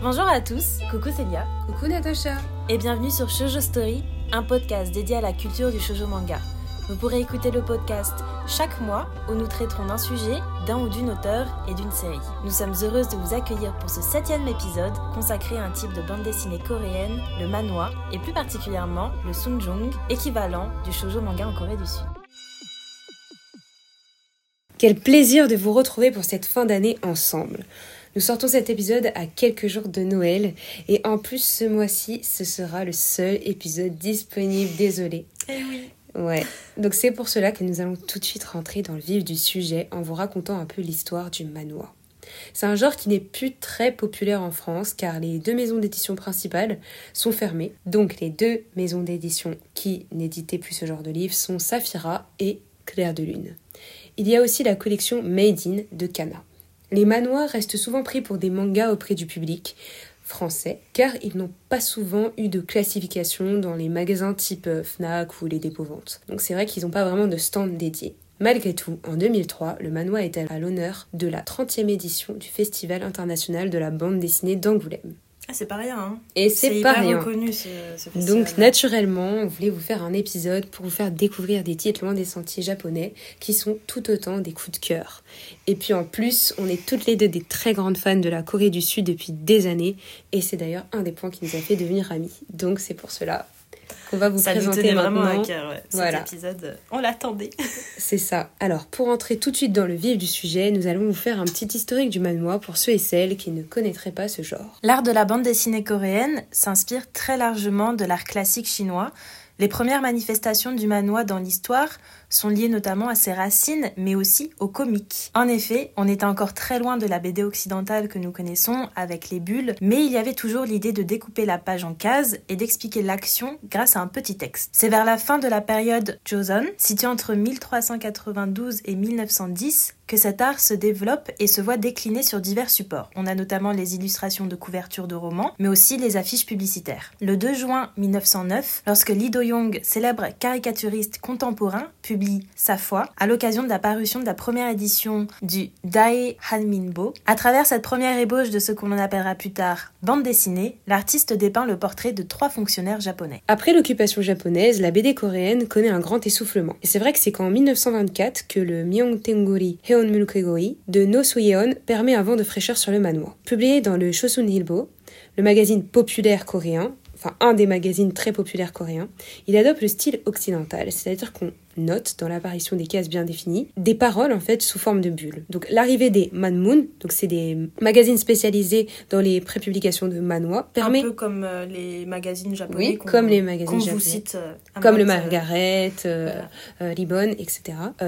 Bonjour à tous, coucou Célia. Coucou Natacha. Et bienvenue sur Shoujo Story, un podcast dédié à la culture du shoujo manga. Vous pourrez écouter le podcast chaque mois où nous traiterons d'un sujet, d'un ou d'une auteur et d'une série. Nous sommes heureuses de vous accueillir pour ce septième épisode consacré à un type de bande dessinée coréenne, le manhwa, et plus particulièrement le sunjung, équivalent du shoujo manga en Corée du Sud. Quel plaisir de vous retrouver pour cette fin d'année ensemble. Nous sortons cet épisode à quelques jours de Noël et en plus ce mois-ci ce sera le seul épisode disponible, désolé. Eh oui. Ouais, donc c'est pour cela que nous allons tout de suite rentrer dans le vif du sujet en vous racontant un peu l'histoire du manoir. C'est un genre qui n'est plus très populaire en France car les deux maisons d'édition principales sont fermées. Donc les deux maisons d'édition qui n'éditaient plus ce genre de livres sont Saphira et Claire de Lune. Il y a aussi la collection Made in de Kana. Les manoirs restent souvent pris pour des mangas auprès du public, français, car ils n'ont pas souvent eu de classification dans les magasins type euh, Fnac ou les dépôts-ventes. Donc c'est vrai qu'ils n'ont pas vraiment de stand dédié. Malgré tout, en 2003, le manoir est à l'honneur de la 30e édition du Festival international de la bande dessinée d'Angoulême. Ah, c'est pas rien, hein. Et c'est pas rien. reconnu ce, ce. Donc naturellement, on voulait vous faire un épisode pour vous faire découvrir des titres loin des sentiers japonais qui sont tout autant des coups de cœur. Et puis en plus, on est toutes les deux des très grandes fans de la Corée du Sud depuis des années et c'est d'ailleurs un des points qui nous a fait devenir amis. Donc c'est pour cela qu'on va vous Ça nous présenter tenait maintenant. vraiment à cœur, ouais. Cet Voilà. épisode, euh, on l'attendait. C'est ça. Alors, pour entrer tout de suite dans le vif du sujet, nous allons vous faire un petit historique du manoir pour ceux et celles qui ne connaîtraient pas ce genre. L'art de la bande dessinée coréenne s'inspire très largement de l'art classique chinois. Les premières manifestations du manhwa dans l'histoire sont liées notamment à ses racines, mais aussi au comique. En effet, on était encore très loin de la BD occidentale que nous connaissons avec les bulles, mais il y avait toujours l'idée de découper la page en cases et d'expliquer l'action grâce à un petit texte. C'est vers la fin de la période Joseon, située entre 1392 et 1910, que cet art se développe et se voit décliner sur divers supports. On a notamment les illustrations de couvertures de romans, mais aussi les affiches publicitaires. Le 2 juin 1909, lorsque Lee Do-young, célèbre caricaturiste contemporain, Sa foi, à l'occasion de la parution de la première édition du Dae Hanminbo, à travers cette première ébauche de ce qu'on appellera plus tard bande dessinée, l'artiste dépeint le portrait de trois fonctionnaires japonais. Après l'occupation japonaise, la BD coréenne connaît un grand essoufflement. Et c'est vrai que c'est qu'en 1924 que le Myeongtengori Heonmulkegori de No Suyeon permet un vent de fraîcheur sur le manoir. Publié dans le Chosun Ilbo, le magazine populaire coréen, enfin un des magazines très populaires coréens, il adopte le style occidental, c'est-à-dire qu'on note dans l'apparition des cases bien définies des paroles en fait sous forme de bulles. Donc l'arrivée des Manmoon, donc c'est des magazines spécialisés dans les prépublications de manhwa, permet Un peu comme euh, les magazines japonais. Oui, comme les magazines vous japonais. cite. euh, comme le euh, Margaret, euh, voilà. euh, Ribbon, etc.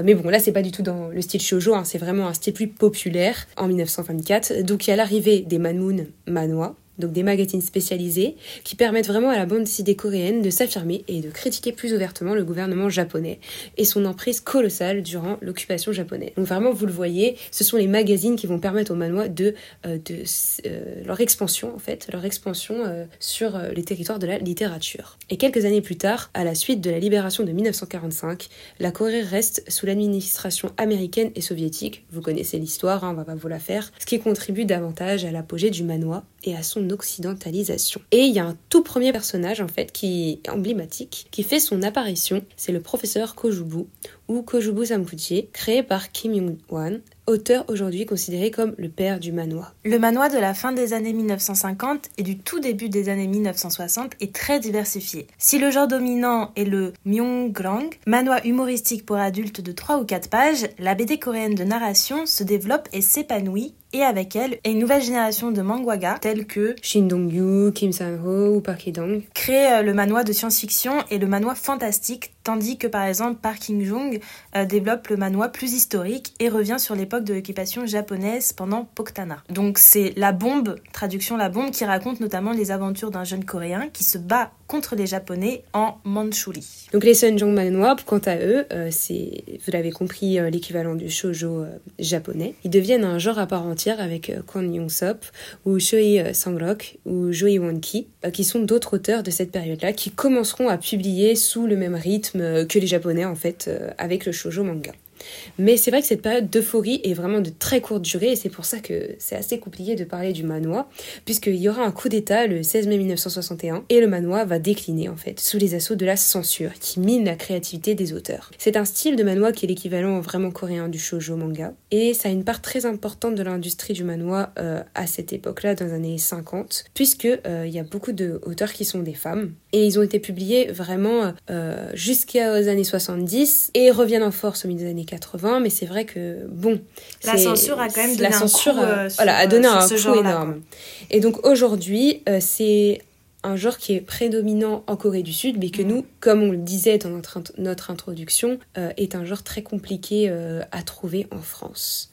Mais bon, là, c'est pas du tout dans le style shoujo, hein, c'est vraiment un style plus populaire en 1924. Donc, il y a l'arrivée des Manmoon Manhwa, donc des magazines spécialisés qui permettent vraiment à la bande dessinée coréenne de s'affirmer et de critiquer plus ouvertement le gouvernement japonais et son emprise colossale durant l'occupation japonaise. Donc vraiment, vous le voyez, ce sont les magazines qui vont permettre aux Manhwa de, euh, euh, leur expansion en fait, leur expansion euh, sur les territoires de la littérature. Et quelques années plus tard, à la suite de la libération de 1945, la Corée reste sous l'administration américaine et soviétique. Vous connaissez l'histoire, hein, on va pas vous la faire. Ce qui contribue davantage à l'apogée du manoir et à son occidentalisation. Et il y a un tout premier personnage en fait qui est emblématique, qui fait son apparition, c'est le professeur Kojubu ou Kojubu Samkuchi, créé par Kim Young-wan, auteur aujourd'hui considéré comme le père du manoir. Le manoir de la fin des années 1950 et du tout début des années 1960 est très diversifié. Si le genre dominant est le myonggrang, manoir humoristique pour adultes de 3 ou 4 pages, la BD coréenne de narration se développe et s'épanouit et avec elle une nouvelle génération de mangwaga tels que Shin Dong-yu, Kim San-ho ou Park Hee-dong. créent euh, le manoir de science-fiction et le manoir fantastique, tandis que par exemple Park King-jung euh, développe le manoir plus historique et revient sur l'époque de l'occupation japonaise pendant Poktana. Donc c'est La Bombe, traduction La Bombe, qui raconte notamment les aventures d'un jeune coréen qui se bat contre les japonais en Mandchourie. Donc les Sunjong Manhwa, quant à eux, euh, c'est, vous l'avez compris, euh, l'équivalent du shoujo euh, japonais. Ils deviennent un genre à part entière avec Kwon Young-sop ou euh, Sang-rok ou Joe Won-ki, qui sont d'autres auteurs de cette période-là, qui commenceront à publier sous le même rythme que les japonais en fait, avec le shoujo manga. Mais c'est vrai que cette période d'euphorie est vraiment de très courte durée et c'est pour ça que c'est assez compliqué de parler du manoir, puisqu'il y aura un coup d'État le 16 mai 1961 et le manoir va décliner en fait sous les assauts de la censure qui mine la créativité des auteurs. C'est un style de manoir qui est l'équivalent vraiment coréen du shoujo manga et ça a une part très importante de l'industrie du manoir euh, à cette époque-là, dans les années 50, puisque euh, il y a beaucoup d'auteurs qui sont des femmes et ils ont été publiés vraiment euh, jusqu'aux années 70 et reviennent en force au milieu des années 80, mais c'est vrai que bon, la censure a quand même donné la censure, un coup, voilà, a donné un coup énorme. Et donc aujourd'hui, c'est un genre qui est prédominant en Corée du Sud, mais que nous, comme on le disait dans notre, notre introduction, euh, est un genre très compliqué euh, à trouver en France.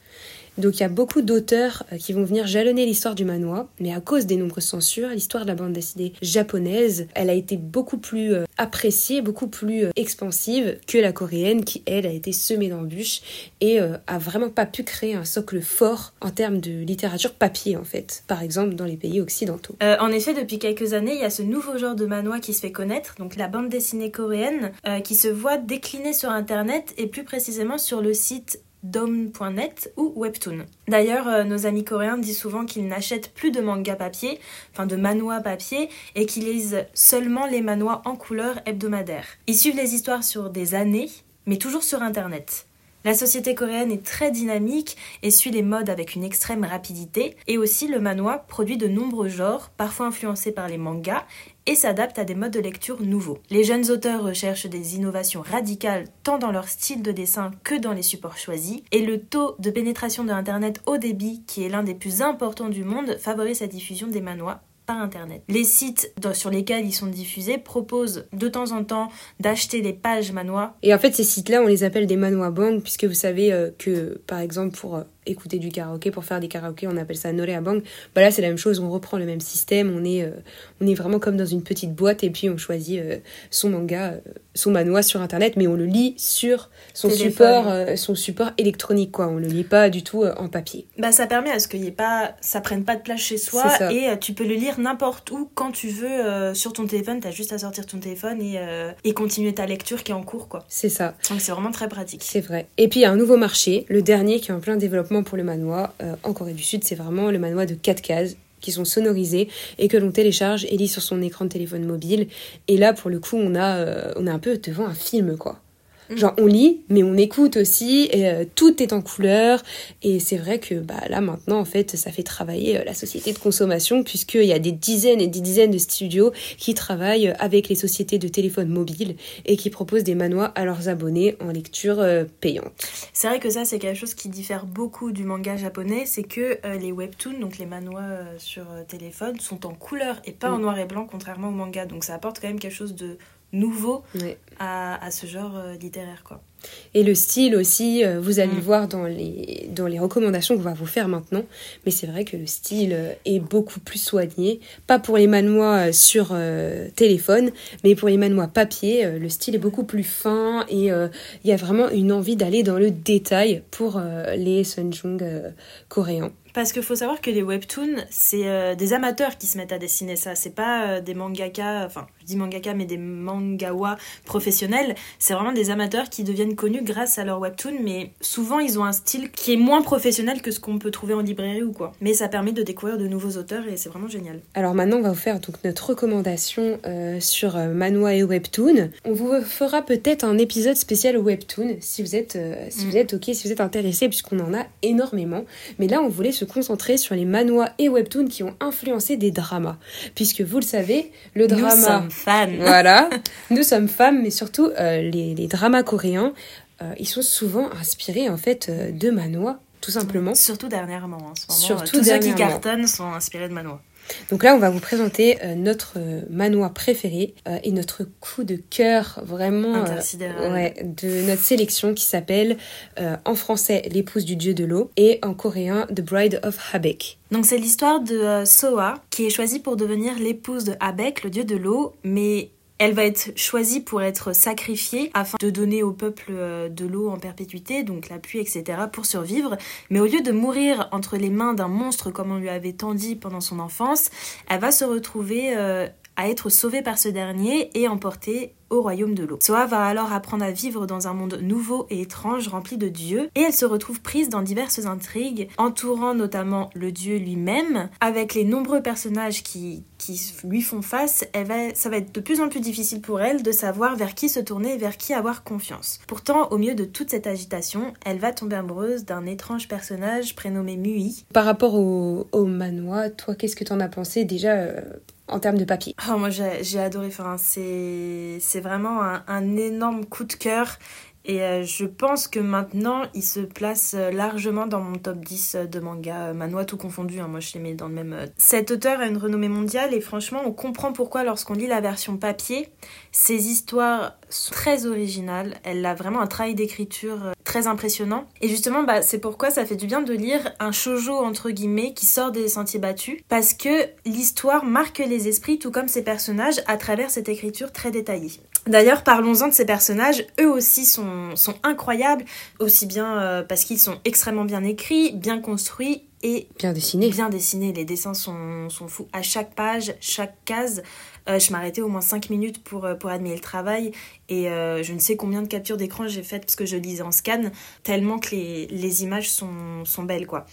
Donc il y a beaucoup d'auteurs euh, qui vont venir jalonner l'histoire du manoir, mais à cause des nombreuses censures, l'histoire de la bande dessinée japonaise, elle a été beaucoup plus euh, appréciée, beaucoup plus euh, expansive que la coréenne qui, elle, a été semée d'embûches et a vraiment pas pu créer un socle fort en termes de littérature papier, en fait, par exemple dans les pays occidentaux. en effet, depuis quelques années, il y a ce nouveau genre de manoir qui se fait connaître, donc la bande dessinée coréenne, qui se voit décliner sur Internet et plus précisément sur le site dom.net ou Webtoon. D'ailleurs, euh, nos amis coréens disent souvent qu'ils n'achètent plus de manga papier, enfin de manhwa papier, et qu'ils lisent seulement les manhwas en couleur hebdomadaire. Ils suivent les histoires sur des années, mais toujours sur Internet. La société coréenne est très dynamique et suit les modes avec une extrême rapidité, et aussi le manhwa produit de nombreux genres, parfois influencés par les mangas, et s'adapte à des modes de lecture nouveaux. Les jeunes auteurs recherchent des innovations radicales tant dans leur style de dessin que dans les supports choisis, et le taux de pénétration de Internet au débit, qui est l'un des plus importants du monde, favorise la diffusion des manhwas Internet. Les sites sur lesquels ils sont diffusés proposent de temps en temps d'acheter des pages manois. Et en fait, ces sites-là, on les appelle des manois bank, puisque vous savez euh, que, par exemple, pour euh, écouter du karaoké, pour faire des karaokés, on appelle ça Norea Bank. Bah là, c'est la même chose, on reprend le même système, on est, euh, on est vraiment comme dans une petite boîte et puis on choisit son manga, son manoir sur Internet, mais on le lit sur son support, son support électronique, quoi. On le lit pas du tout en papier. Bah, ça permet à ce qu'il y ait pas, ça prenne pas de place chez soi et tu peux le lire n'importe où, quand tu veux, euh, sur ton téléphone. T'as juste à sortir ton téléphone et, euh, et continuer ta lecture qui est en cours, quoi. C'est ça. Donc c'est vraiment très pratique. C'est vrai. Et puis il y a un nouveau marché, le dernier qui est en plein développement pour le manoir euh, en Corée du Sud, c'est vraiment le manoir de 4 cases qui sont sonorisés et que l'on télécharge et lit sur son écran de téléphone mobile. Et là, pour le coup, on a, on a un peu devant un film, quoi. Genre on lit, mais on écoute aussi, et euh, tout est en couleur. Et c'est vrai que bah, là maintenant, en fait, ça fait travailler euh, la société de consommation, puisqu'il y a des dizaines et des dizaines de studios qui travaillent avec les sociétés de téléphone mobile et qui proposent des manois à leurs abonnés en lecture euh, payante. C'est vrai que ça, c'est quelque chose qui diffère beaucoup du manga japonais, c'est que les webtoons, donc les manois sur téléphone, sont en couleur et pas en mm. noir et blanc, contrairement au manga. Donc ça apporte quand même quelque chose de nouveau à, à, ce genre euh, littéraire quoi. Et le style aussi, euh, vous allez le mm. voir dans les, dans les recommandations qu'on va vous faire maintenant, mais c'est vrai que le style euh, est beaucoup plus soigné, pas pour les manois sur téléphone, mais pour les manois papier, le style est beaucoup plus fin et il y a vraiment une envie d'aller dans le détail pour les sunjung coréens. Parce qu'il faut savoir que les webtoons, c'est des amateurs qui se mettent à dessiner ça. C'est pas des mangaka, enfin, je dis mangaka, mais des mangawa professionnels. C'est vraiment des amateurs qui deviennent connus grâce à leur webtoon, mais souvent ils ont un style qui est moins professionnel que ce qu'on peut trouver en librairie ou quoi. Mais ça permet de découvrir de nouveaux auteurs et c'est vraiment génial. Alors maintenant, on va vous faire donc notre recommandation euh, sur euh, Manhwa et webtoon. On vous fera peut-être un épisode spécial webtoon si vous êtes euh, si vous mm. êtes ok, si vous êtes intéressé, puisqu'on en a énormément. Mais là, on voulait se concentrer sur les manhwa et webtoon qui ont influencé des dramas, puisque vous le savez, le drama. Nous sommes fans. Voilà, nous sommes femmes, mais surtout les, les dramas coréens euh, ils sont souvent inspirés en fait euh, de Manoa, tout simplement. Surtout dernièrement, en ce moment. Surtout Tous ceux qui cartonnent sont inspirés de Manoa. Donc là, on va vous présenter euh, notre manoir préféré et notre coup de cœur vraiment de notre sélection qui s'appelle en français L'épouse du dieu de l'eau et en coréen The Bride of Habek. Donc c'est l'histoire de Soa qui est choisie pour devenir l'épouse de Habek, le dieu de l'eau, mais elle va être choisie pour être sacrifiée afin de donner au peuple euh, de l'eau en perpétuité, donc la pluie, etc., pour survivre. Mais au lieu de mourir entre les mains d'un monstre comme on lui avait tant dit pendant son enfance, elle va se retrouver euh, à être sauvée par ce dernier et emporter au royaume de l'eau. Soa va alors apprendre à vivre dans un monde nouveau et étrange rempli de dieux et elle se retrouve prise dans diverses intrigues entourant notamment le dieu lui-même avec les nombreux personnages qui, qui lui font face, elle va, ça va être de plus en plus difficile pour elle de savoir vers qui se tourner et vers qui avoir confiance. Pourtant, au milieu de toute cette agitation, elle va tomber amoureuse d'un étrange personnage prénommé Mui. Par rapport au, au manoir, toi, qu'est-ce que t'en as pensé déjà euh, en termes de papier? Oh, moi j'ai adoré, enfin, c'est vraiment un, un, énorme coup de cœur. Et euh, je pense que maintenant, il se place euh, largement dans mon top 10 euh, de manga manois tout confondu. Hein. Moi, je les mets dans le même. Cet auteur a une renommée mondiale et franchement, on comprend pourquoi lorsqu'on lit la version papier, ses histoires très originales. Elle a vraiment un travail d'écriture très impressionnant. Et justement, bah, c'est pourquoi ça fait du bien de lire un shojo entre guillemets qui sort des sentiers battus parce que l'histoire marque les esprits tout comme ses personnages à travers cette écriture très détaillée. D'ailleurs, parlons-en de ces personnages, eux aussi sont, sont incroyables, aussi bien euh, parce qu'ils sont extrêmement bien écrits, bien construits et bien dessinés. Bien dessinés, les dessins sont, sont fous. À chaque page, chaque case, euh, je m'arrêtais au moins 5 minutes pour, euh, pour admirer le travail et je ne sais combien de captures d'écran j'ai faites parce que je lisais en scan, tellement que les, images sont, belles quoi.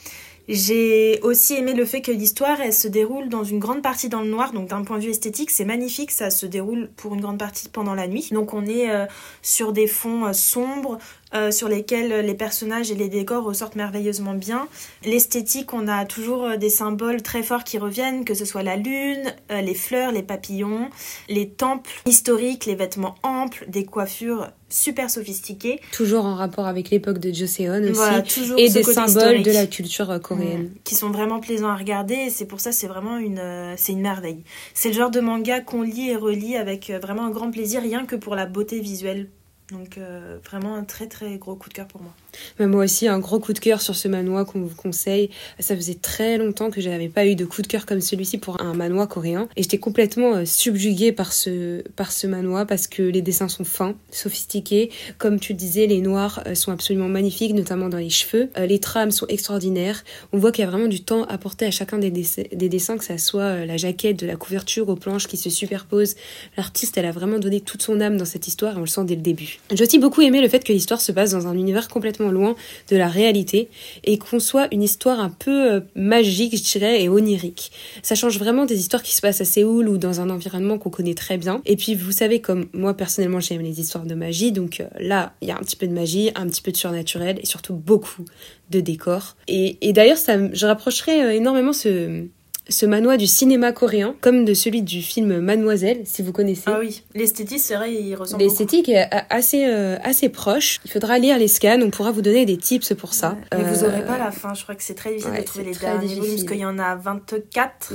J'ai aussi aimé le fait que l'histoire, se déroule dans une grande partie dans le noir, donc d'un point de vue esthétique, c'est magnifique, ça se déroule pour une grande partie pendant la nuit. Donc on est euh, sur des fonds euh, sombres, euh, sur lesquels les personnages et les décors ressortent merveilleusement bien. L'esthétique, on a toujours des symboles très forts qui reviennent, que ce soit la lune, les fleurs, les papillons, les temples historiques, les vêtements amples, des coiffures super sophistiquées. Toujours en rapport avec l'époque de Joseon aussi. et des symboles de la culture coréenne. Mmh. Qui sont vraiment plaisants à regarder et c'est pour ça c'est vraiment une, euh, c'est une merveille. C'est le genre de manga qu'on lit et relit avec euh, vraiment un grand plaisir rien que pour la beauté visuelle. Donc euh, vraiment un très très gros coup de cœur pour moi. Moi aussi, un gros coup de cœur sur ce manoir qu'on vous conseille. Ça faisait très longtemps que je n'avais pas eu de coup de cœur comme celui-ci pour un manoir coréen. Et j'étais complètement euh, subjuguée par ce, par ce manoir parce que les dessins sont fins, sophistiqués. Comme tu disais, les noirs euh, sont absolument magnifiques, notamment dans les cheveux. Euh, les trames sont extraordinaires. On voit qu'il y a vraiment du temps apporté à chacun des, des dessins, que ça soit la jaquette, de la couverture aux planches qui se superposent. L'artiste, elle a vraiment donné toute son âme dans cette histoire et on le sent dès le début. J'ai aussi beaucoup aimé le fait que l'histoire se passe dans un univers complètement loin de la réalité et qu'on soit une histoire un peu euh, magique, je dirais, et onirique. Ça change vraiment des histoires qui se passent à Séoul ou dans un environnement qu'on connaît très bien. Et puis, vous savez, comme moi personnellement, j'aime les histoires de magie, donc euh, là, il y a un petit peu de magie, un petit peu de surnaturel et surtout beaucoup de décors. Et, et d'ailleurs, ça, je rapprocherais euh, énormément ce, ce manoir du cinéma coréen, comme de celui du film Mademoiselle, si vous connaissez. Ah oui, l'esthétique, c'est vrai, il ressemble L'esthétique est assez, euh, assez proche. Il faudra lire les scans, on pourra vous donner des tips pour ça. Mais vous aurez pas la fin, je crois que c'est très difficile de trouver les derniers volumes, parce qu'il y en a 24.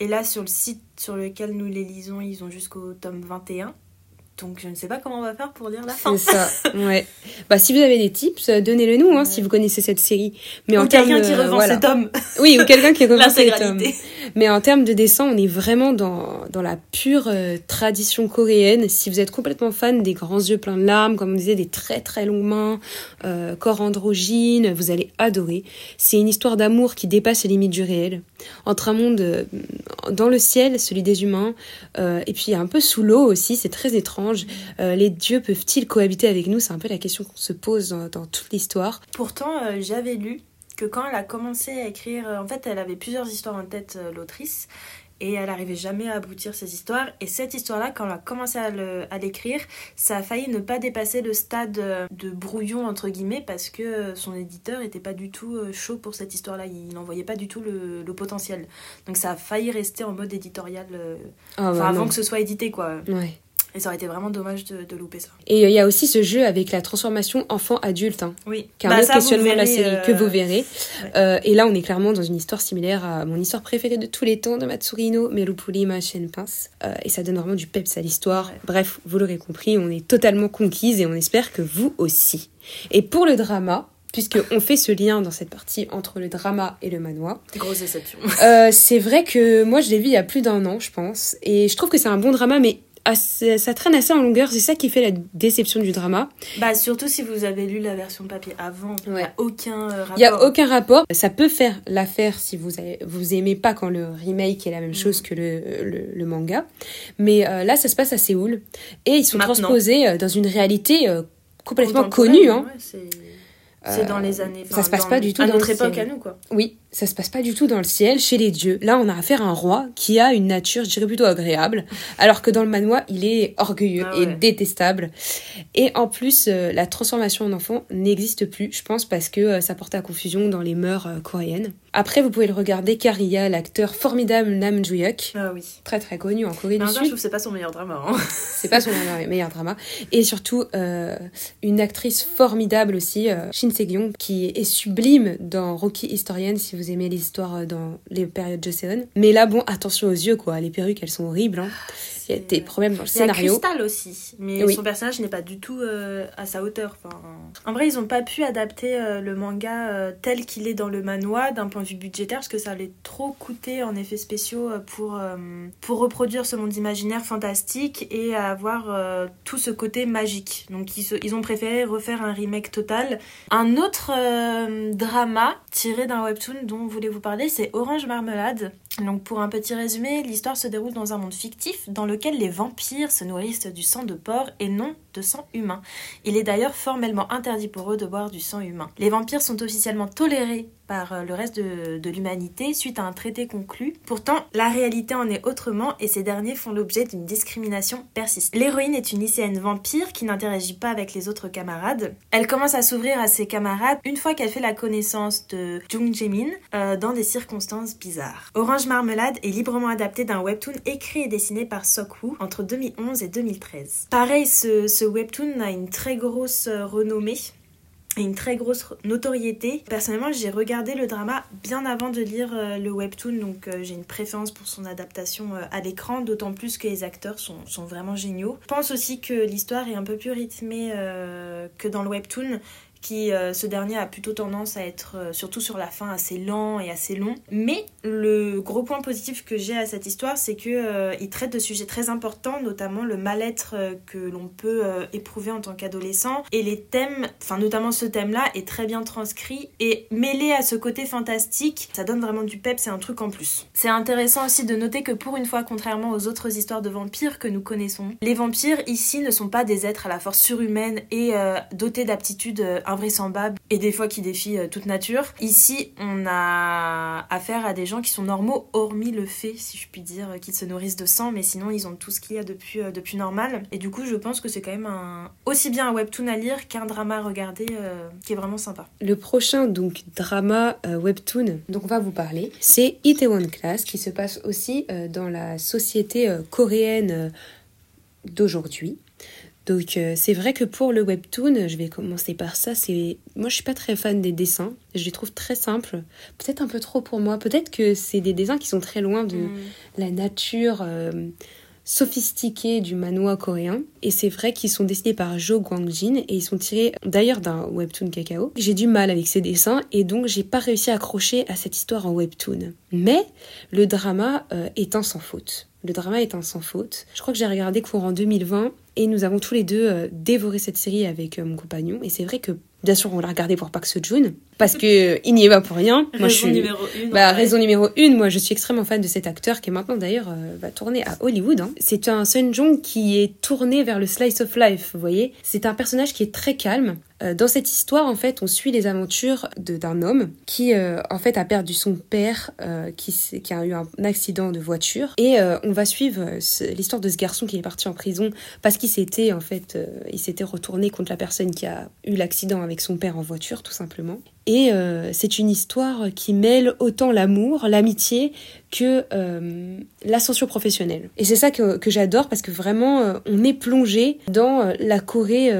Et là, sur le site sur lequel nous les lisons, ils ont jusqu'au tome 21. Donc je ne sais pas comment on va faire pour lire la fin. C'est ça, ouais. Bah si vous avez des tips, euh, donnez-le nous, hein, si vous connaissez cette série. Mais ou quelqu'un qui revend cet homme. Oui, ou quelqu'un qui revend cet homme. Mais en termes de dessin, on est vraiment dans, dans la pure euh, tradition coréenne. Si vous êtes complètement fan des grands yeux pleins de larmes, comme on disait, des très très longues mains, euh, corps androgyne, vous allez adorer. C'est une histoire d'amour qui dépasse les limites du réel. Entre un monde euh, dans le ciel, celui des humains, et puis un peu sous l'eau aussi, c'est très étrange. Euh, les dieux peuvent-ils cohabiter avec nous? C'est un peu la question qu'on se pose dans, toute l'histoire. Pourtant, j'avais lu que quand elle a commencé à écrire, en fait, elle avait plusieurs histoires en tête, l'autrice, et elle n'arrivait jamais à aboutir ses histoires. Et cette histoire-là, quand elle a commencé à l'écrire, ça a failli ne pas dépasser le stade euh, de brouillon, entre guillemets, parce que euh, son éditeur n'était pas du tout euh, chaud pour cette histoire-là. Il n'en voyait pas du tout le, potentiel. Donc ça a failli rester en mode éditorial, ah, bah avant que ce soit édité, quoi. Ouais. Et ça aurait été vraiment dommage de, louper ça. Et euh, il y a aussi ce jeu avec la transformation enfant-adoute. Hein, oui. Un bah, questionnement de la série que vous euh, verrez. Euh, et là, on est clairement dans une histoire similaire à mon histoire préférée de tous les temps de Matsurino, Merupuli chaîne Pince. et ça donne vraiment du peps à l'histoire. Bref, vous l'aurez compris, on est totalement conquise et on espère que vous aussi. Et pour le drama, puisqu'on fait ce lien dans cette partie entre le drama et le manoir. Grosse déception. c'est vrai que moi je l'ai vu il y a plus d'un an, je pense, et je trouve que c'est un bon drama, mais ça traîne assez en longueur. C'est ça qui fait la déception du drama. Bah, surtout si vous avez lu la version papier avant. Il n'y a aucun rapport. Il n'y a aucun rapport. Ça peut faire l'affaire si vous, avez, vous aimez pas quand le remake est la même chose mm. que le, le, manga. Mais là, ça se passe à Séoul. Et ils sont transposés dans une réalité complètement connue. Hein. C'est dans les années. Ça se passe pas du tout à dans notre époque à nous, quoi. Oui, ça se passe pas du tout dans le ciel, chez les dieux. Là, on a affaire à un roi qui a une nature, je dirais plutôt agréable, alors que dans le manoir, il est orgueilleux ah et détestable. Et en plus, euh, la transformation en enfant n'existe plus, je pense, parce que euh, ça porte à confusion dans les mœurs euh, coréennes. Après, vous pouvez le regarder car il y a l'acteur formidable Nam Joo-hyuk, ah oui. très très connu en Corée du Sud. Je trouve que c'est pas son meilleur drama. Hein. c'est pas son meilleur drama. Et surtout, une actrice formidable aussi, Shin Se-kyung, qui est sublime dans Rocky Historian, si vous aimez l'histoire euh, dans les périodes Joseon. Mais là, bon, attention aux yeux, quoi. Les perruques, elles sont horribles. Hein. Il y a des problèmes dans le scénario. Il y a Crystal aussi, mais son personnage n'est pas du tout euh, à sa hauteur. Enfin, en vrai, ils n'ont pas pu adapter euh, le manga tel qu'il est dans le manoir d'un point de vue budgétaire parce que ça allait trop coûter en effets spéciaux pour, pour reproduire ce monde imaginaire fantastique et avoir tout ce côté magique. Donc ils, ils ont préféré refaire un remake total. Un autre drama tiré d'un webtoon dont voulez vous parler, c'est Orange Marmelade. Donc pour un petit résumé, l'histoire se déroule dans un monde fictif dans lequel les vampires se nourrissent du sang de porc et non de sang humain. Il est d'ailleurs formellement interdit pour eux de boire du sang humain. Les vampires sont officiellement tolérés par euh, le reste de, l'humanité suite à un traité conclu. Pourtant, la réalité en est autrement et ces derniers font l'objet d'une discrimination persistante. L'héroïne est une lycéenne vampire qui n'interagit pas avec les autres camarades. Elle commence à s'ouvrir à ses camarades une fois qu'elle fait la connaissance de Jung Jae-min euh, dans des circonstances bizarres. Orange Marmelade est librement adapté d'un webtoon écrit et dessiné par Sok-woo entre 2011 et 2013. Pareil, ce webtoon a une très grosse euh, renommée une très grosse notoriété. Personnellement, j'ai regardé le drama bien avant de lire euh, le webtoon, donc euh, j'ai une préférence pour son adaptation à l'écran, d'autant plus que les acteurs sont, sont, vraiment géniaux. Je pense aussi que l'histoire est un peu plus rythmée que dans le webtoon qui euh, ce dernier a plutôt tendance à être euh, surtout sur la fin assez lent et assez long. Mais le gros point positif que j'ai à cette histoire, c'est que euh, il traite de sujets très importants, notamment le mal-être que l'on peut éprouver en tant qu'adolescent et les thèmes, enfin notamment ce thème-là est très bien transcrit et mêlé à ce côté fantastique, ça donne vraiment du pep, c'est un truc en plus. C'est intéressant aussi de noter que pour une fois, contrairement aux autres histoires de vampires que nous connaissons, les vampires ici ne sont pas des êtres à la force surhumaine et dotés d'aptitudes invraisemblable et des fois qui défient euh, toute nature. Ici, on a affaire à des gens qui sont normaux, hormis le fait, si je puis dire, qu'ils se nourrissent de sang, mais sinon ils ont tout ce qu'il y a depuis, euh, depuis normal. Et du coup, je pense que c'est quand même aussi bien un webtoon à lire qu'un drama à regarder euh, qui est vraiment sympa. Le prochain, donc, drama webtoon dont on va vous parler, c'est Itaewon Class, qui se passe aussi dans la société coréenne d'aujourd'hui. Donc euh, c'est vrai que pour le webtoon, je vais commencer par ça, c'est moi je suis pas très fan des dessins, je les trouve très simples, peut-être un peu trop pour moi, peut-être que c'est des dessins qui sont très loin de mm. la nature euh, sophistiquée du manoir coréen et c'est vrai qu'ils sont dessinés par Jo Guangjin et ils sont tirés d'ailleurs d'un webtoon cacao. J'ai du mal avec ces dessins et donc j'ai pas réussi à accrocher à cette histoire en webtoon. Mais le drama euh, est un sans faute. Le drama est un sans faute. Je crois que j'ai regardé courant 2020 et nous avons tous les deux euh, dévoré cette série avec euh, mon compagnon. Et c'est vrai que, bien sûr, on l'a regardé pour Park Seo-joon, parce que il n'y est pas pour rien. Moi, raison je suis... numéro une. Bah, raison numéro une. Moi, je suis extrêmement fan de cet acteur qui est maintenant d'ailleurs euh, va tourner à Hollywood. Hein. C'est un Sun Jong qui est tourné vers le slice of life. Vous voyez, c'est un personnage qui est très calme. dans cette histoire, en fait, on suit les aventures d'un homme qui, en fait, a perdu son père, qui, qui, a eu un accident de voiture, et on va suivre l'histoire de ce garçon qui est parti en prison parce qu'il s'était en fait, euh, il s'était retourné contre la personne qui a eu l'accident avec son père en voiture, tout simplement. Et euh, c'est une histoire qui mêle autant l'amour, l'amitié que euh, l'ascension professionnelle. Et c'est ça que, j'adore parce que vraiment euh, on est plongé dans la Corée,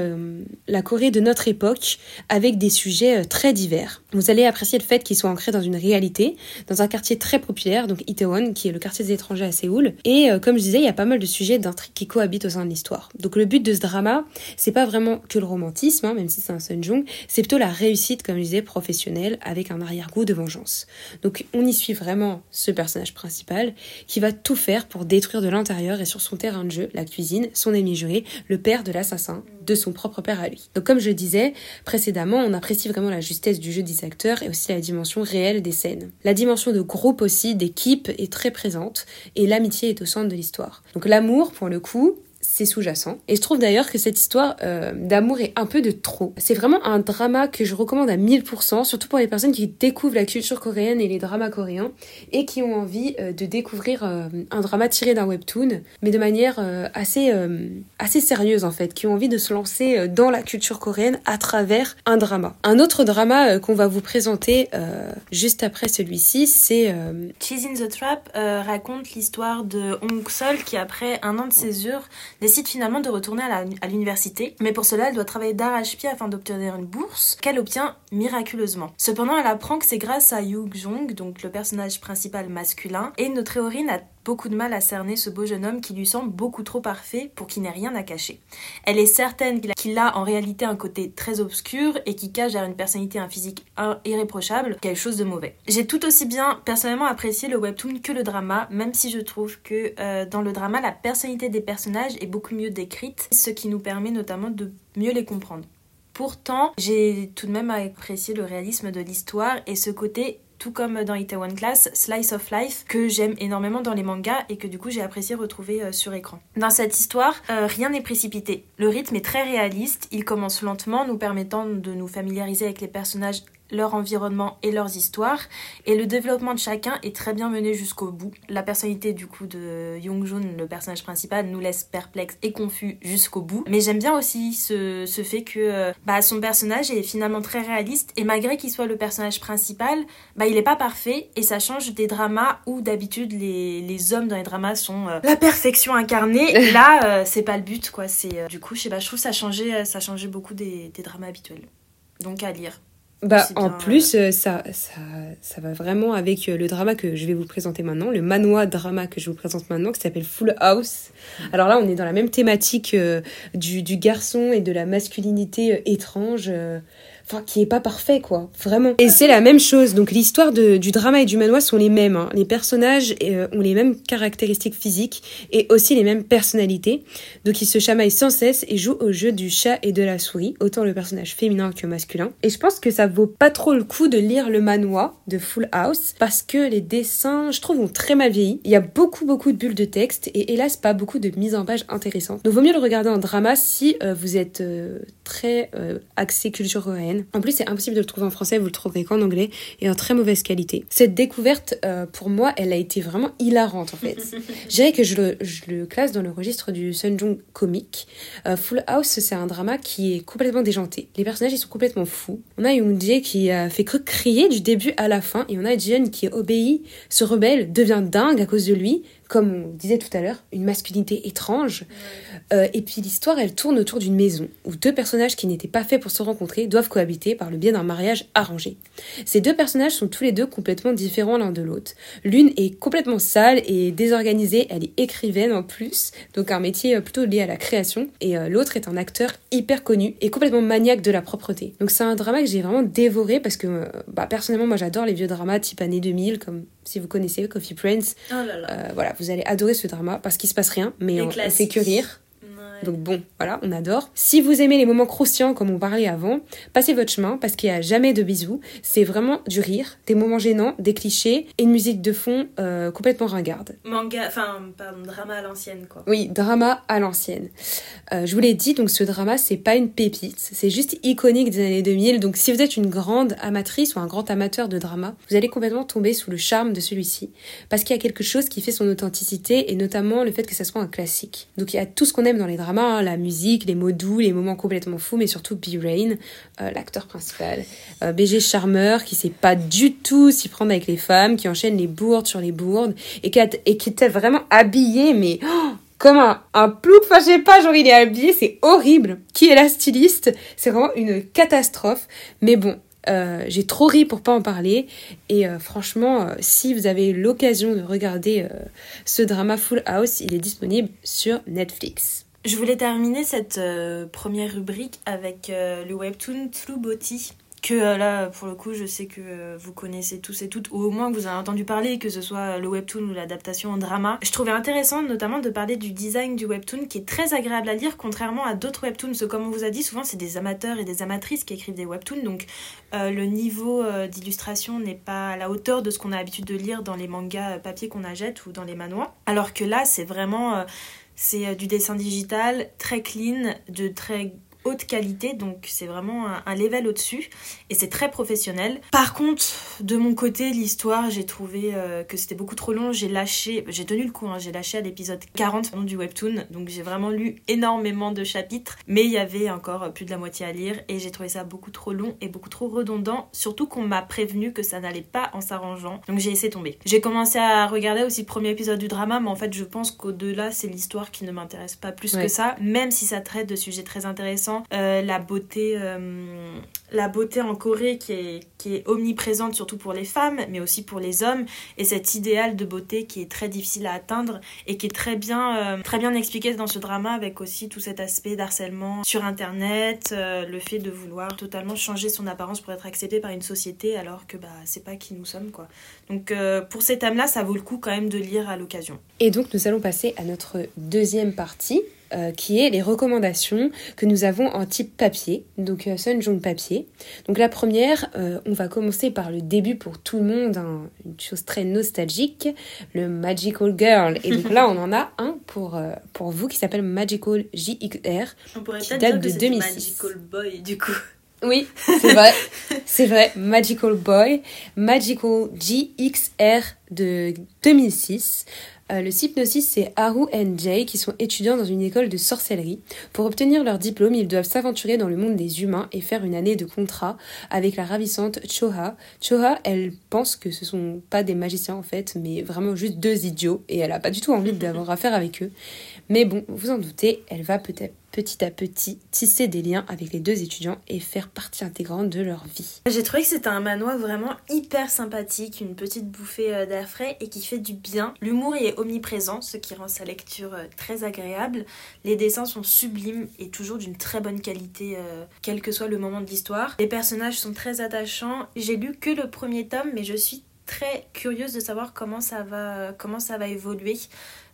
la Corée de notre époque avec des sujets très divers. Vous allez apprécier le fait qu'ils soient ancrés dans une réalité, dans un quartier très populaire, donc Itaewon, qui est le quartier des étrangers à Séoul. Et comme je disais, il y a pas mal de sujets d'intrigue qui cohabitent au sein de l'histoire. Donc le but de ce drama, c'est pas vraiment que le romantisme, hein, même si c'est un Sunjung, c'est plutôt la réussite, comme je disais, professionnel avec un arrière-goût de vengeance. Donc on y suit vraiment ce personnage principal qui va tout faire pour détruire de l'intérieur et sur son terrain de jeu, la cuisine, son ennemi juré, le père de l'assassin, de son propre père à lui. Donc comme je disais précédemment, on apprécie vraiment la justesse du jeu des acteurs et aussi la dimension réelle des scènes. La dimension de groupe aussi, d'équipe est très présente et l'amitié est au centre de l'histoire. Donc l'amour, pour le coup, c'est sous-jacent. Et je trouve d'ailleurs que cette histoire euh, d'amour est un peu de trop. C'est vraiment un drama que je recommande à 1000%, surtout pour les personnes qui découvrent la culture coréenne et les dramas coréens et qui ont envie euh, de découvrir euh, un drama tiré d'un webtoon, mais de manière assez, assez sérieuse en fait, qui ont envie de se lancer dans la culture coréenne à travers un drama. Un autre drama qu'on va vous présenter juste après celui-ci, c'est... Cheese the Trap raconte l'histoire de Hong Sol qui après un an de césure décide finalement de retourner à l'université, mais pour cela elle doit travailler d'arrache-pied afin d'obtenir une bourse qu'elle obtient miraculeusement. Cependant, elle apprend que c'est grâce à Yu Jong, donc le personnage principal masculin, et notre héroïne a beaucoup de mal à cerner ce beau jeune homme qui lui semble beaucoup trop parfait pour qu'il n'ait rien à cacher. Elle est certaine qu'il a en réalité un côté très obscur et qui cache derrière une personnalité, un physique irréprochable, quelque chose de mauvais. J'ai tout aussi bien personnellement apprécié le webtoon que le drama, même si je trouve que euh, dans le drama, la personnalité des personnages est beaucoup mieux décrite, ce qui nous permet notamment de mieux les comprendre. Pourtant, j'ai tout de même apprécié le réalisme de l'histoire et ce côté tout comme dans Itaewon Class, Slice of Life, que j'aime énormément dans les mangas et que du coup j'ai apprécié retrouver euh, sur écran. Dans cette histoire, euh, rien n'est précipité. Le rythme est très réaliste, il commence lentement, nous permettant de nous familiariser avec les personnages leur environnement et leurs histoires. Et le développement de chacun est très bien mené jusqu'au bout. La personnalité du coup de Young Joon, le personnage principal, nous laisse perplexe et confus jusqu'au bout. Mais j'aime bien aussi ce, ce fait que euh, bah, son personnage est finalement très réaliste et malgré qu'il soit le personnage principal, bah, il est pas parfait et ça change des dramas où d'habitude les, les, hommes dans les dramas sont euh, la perfection incarnée. Là, euh, c'est pas le but quoi. C'est du coup, je sais pas, je trouve ça changeait, ça changeait beaucoup des, des dramas habituels. Donc à lire. Bah, en plus, euh, ça, ça, ça va vraiment avec euh, le drama que je vais vous présenter maintenant, le manoir drama que je vous présente maintenant, qui s'appelle Full House. Mm. Alors là, on est dans la même thématique euh, du, du, garçon et de la masculinité étrange enfin qui est pas parfait quoi vraiment. Et c'est la même chose. Donc l'histoire du drama et du manoir sont les mêmes hein. les personnages euh, ont les mêmes caractéristiques physiques et aussi les mêmes personnalités. Donc ils se chamaillent sans cesse et jouent au jeu du chat et de la souris autant le personnage féminin que masculin. Et je pense que ça vaut pas trop le coup de lire le manoir de Full House parce que les dessins je trouve ont très mal vieilli. Il y a beaucoup beaucoup de bulles de texte et hélas pas beaucoup de mise en page intéressante donc vaut mieux le regarder en drama si euh, vous êtes euh, très axé culture coréenne en plus, c'est impossible de le trouver en français, vous le trouverez qu'en anglais et en très mauvaise qualité. Cette découverte, euh, pour moi, elle a été vraiment hilarante en fait. je dirais que je le, classe dans le registre du Sunjong comique. Euh, Full House, c'est un drama qui est complètement déjanté. Les personnages, ils sont complètement fous. On a Yoon Jae qui a fait que crier du début à la fin et on a Jeon qui obéit, se rebelle, devient dingue à cause de lui comme on disait tout à l'heure, une masculinité étrange. Euh, et puis l'histoire, elle tourne autour d'une maison où deux personnages qui n'étaient pas faits pour se rencontrer doivent cohabiter par le biais d'un mariage arrangé. Ces deux personnages sont tous les deux complètement différents l'un de l'autre. L'une est complètement sale et désorganisée, elle est écrivaine en plus, donc un métier euh, plutôt lié à la création, et euh, l'autre est un acteur hyper connu et complètement maniaque de la propreté. Donc c'est un drama que j'ai vraiment dévoré parce que bah, personnellement moi j'adore les vieux dramas type années 2000 comme si vous connaissez Coffee Prince. Oh là voilà, vous allez adorer ce drama parce qu'il se passe rien, mais on, fait que rire. Donc bon, voilà, on adore. Si vous aimez les moments croustillants comme on parlait avant, passez votre chemin parce qu'il n'y a jamais de bisous. C'est vraiment du rire, des moments gênants, des clichés et une musique de fond euh, complètement ringarde. Manga, enfin, pardon, drama à l'ancienne quoi. Oui, drama à l'ancienne. Euh, je vous l'ai dit, donc ce drama, c'est pas une pépite, c'est juste iconique des années 2000. Donc si vous êtes une grande amatrice ou un grand amateur de drama, vous allez complètement tomber sous le charme de celui-ci parce qu'il y a quelque chose qui fait son authenticité et notamment le fait que ça soit un classique. Donc il y a tout ce qu'on aime dans les dramas Hein, la musique, les mots doux, les moments complètement fous, mais surtout B-Rain, euh, l'acteur principal. Euh, BG charmeur qui sait pas du tout s'y prendre avec les femmes, qui enchaîne les bourdes sur les bourdes, et qui, et qui était vraiment habillé, mais... Oh, comme un, un plouc, enfin je sais pas, genre il est habillé, c'est horrible. Qui est la styliste? C'est vraiment une catastrophe. Mais bon, euh, j'ai trop ri pour pas en parler. Et franchement, si vous avez l'occasion de regarder ce drama Full House, il est disponible sur Netflix. Je voulais terminer cette euh, première rubrique avec euh, le webtoon True Body que euh, là, pour le coup, je sais que vous connaissez tous et toutes, ou au moins que vous avez entendu parler, que ce soit le webtoon ou l'adaptation en drama. Je trouvais intéressant notamment de parler du design du webtoon qui est très agréable à lire, contrairement à d'autres webtoons. Parce que, comme on vous a dit, souvent c'est des amateurs et des amatrices qui écrivent des webtoons, donc le niveau d'illustration n'est pas à la hauteur de ce qu'on a l'habitude de lire dans les mangas papier qu'on achète ou dans les manois. Alors que là, c'est vraiment. C'est du dessin digital très clean, de très haute qualité, donc c'est vraiment un, level au-dessus et c'est très professionnel. Par contre, de mon côté, l'histoire, j'ai trouvé euh, que c'était beaucoup trop long. J'ai lâché, j'ai tenu le coup, hein, j'ai lâché à l'épisode 40 du webtoon, donc j'ai vraiment lu énormément de chapitres, mais il y avait encore plus de la moitié à lire et j'ai trouvé ça beaucoup trop long et beaucoup trop redondant, surtout qu'on m'a prévenu que ça n'allait pas en s'arrangeant, donc j'ai laissé tomber. J'ai commencé à regarder aussi le premier épisode du drama, mais en fait, je pense qu'au-delà, c'est l'histoire qui ne m'intéresse pas plus que ça, même si ça traite de sujets très intéressants euh, la beauté euh, la beauté en Corée qui est, omniprésente surtout pour les femmes mais aussi pour les hommes. Et cet idéal de beauté qui est très difficile à atteindre et qui est très bien euh, très bien expliqué dans ce drama avec aussi tout cet aspect d'harcèlement sur internet le fait de vouloir totalement changer son apparence pour être accepté par une société alors que bah c'est pas qui nous sommes quoi. Donc pour ces thèmes là ça vaut le coup quand même de lire à l'occasion. Et donc nous allons passer à notre deuxième partie euh, qui est les recommandations que nous avons en type papier, donc euh, Sunjong papier. Donc la première, euh, on va commencer par le début pour tout le monde, hein, une chose très nostalgique, le Magical Girl. Et donc là, on en a un pour, euh, pour vous qui s'appelle Magical JXR, on pourrait qui date dire de 2006. Magical Boy du coup. Oui, c'est vrai. c'est vrai. Magical Boy. Magical GXR de 2006. Euh, le Hypnosis, c'est Haru et Jay qui sont étudiants dans une école de sorcellerie. Pour obtenir leur diplôme, ils doivent s'aventurer dans le monde des humains et faire une année de contrat avec la ravissante Choha. Choha, elle pense que ce sont pas des magiciens en fait, mais vraiment juste deux idiots et elle a pas du tout envie d'avoir affaire avec eux. Mais bon, vous en doutez, elle va peut-être petit à petit tisser des liens avec les deux étudiants et faire partie intégrante de leur vie. J'ai trouvé que c'était un manoir vraiment hyper sympathique, une petite bouffée euh, d'air frais et qui fait du bien. L'humour y est omniprésent, ce qui rend sa lecture euh, très agréable. Les dessins sont sublimes et toujours d'une très bonne qualité, euh, quel que soit le moment de l'histoire. Les personnages sont très attachants. J'ai lu que le premier tome, mais je suis très curieuse de savoir comment ça va, comment ça va évoluer.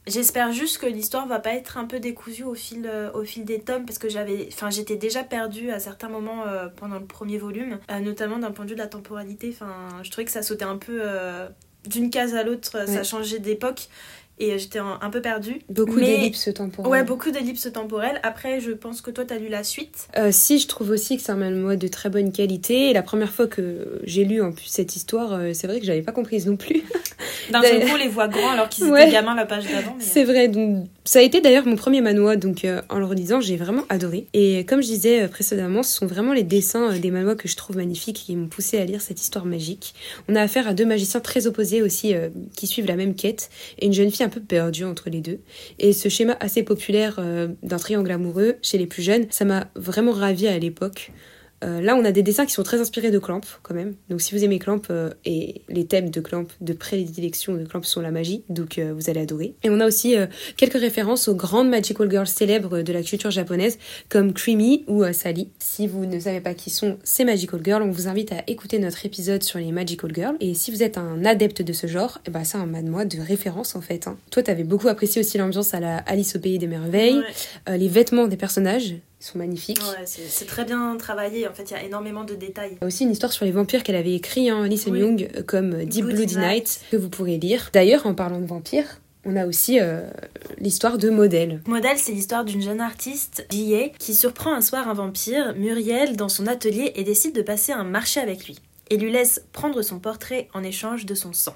J'espère juste que l'histoire va pas être un peu décousue au fil, euh, au fil des tomes parce que j'avais, enfin, j'étais déjà perdue à certains moments euh, pendant le premier volume, euh, notamment d'un point de vue de la temporalité. Enfin, je trouvais que ça sautait un peu d'une case à l'autre, ça changeait d'époque et j'étais un, peu perdue. Beaucoup d'ellipses temporelles. Ouais, beaucoup d'ellipses temporelles. Après, je pense que toi, t'as lu la suite. Euh, si, je trouve aussi que c'est un manuel de très bonne qualité. Et la première fois que j'ai lu en plus cette histoire, euh, c'est vrai que j'avais pas comprise non plus. D'un seul coup, les voix grands alors qu'ils étaient gamins la page d'avant. C'est vrai. Donc, ça a été d'ailleurs mon premier manois, donc euh, en le redisant, j'ai vraiment adoré. Et comme je disais précédemment, ce sont vraiment les dessins des manois que je trouve magnifiques qui m'ont poussé à lire cette histoire magique. On a affaire à deux magiciens très opposés aussi qui suivent la même quête et une jeune fille un peu perdu entre les deux. Et ce schéma assez populaire euh, d'un triangle amoureux chez les plus jeunes, ça m'a vraiment ravi à l'époque. Euh, là, on a des dessins qui sont très inspirés de Clamp, quand même. Donc, si vous aimez Clamp, euh, et les thèmes de Clamp, de prédilection de Clamp sont la magie, donc euh, vous allez adorer. Et on a aussi quelques références aux grandes magical girls célèbres de la culture japonaise, comme Creamy ou Sally. Si vous ne savez pas qui sont ces magical girls, on vous invite à écouter notre épisode sur les magical girls. Et si vous êtes un adepte de ce genre, et eh ben, c'est un moi de référence, en fait. Hein. Toi, t'avais beaucoup apprécié aussi l'ambiance à la Alice au Pays des Merveilles, les vêtements des personnages sont magnifiques. Ouais, c'est très bien travaillé. En fait, il y a énormément de détails. Il y a aussi une histoire sur les vampires qu'elle avait écrit, hein, Alice Young, euh, comme Deep Bloody Night, que vous pourrez lire. D'ailleurs, en parlant de vampires, on a aussi euh, l'histoire de Modèle. Modèle, c'est l'histoire d'une jeune artiste, J.A., qui surprend un soir un vampire, Muriel, dans son atelier et décide de passer un marché avec lui et lui laisse prendre son portrait en échange de son sang.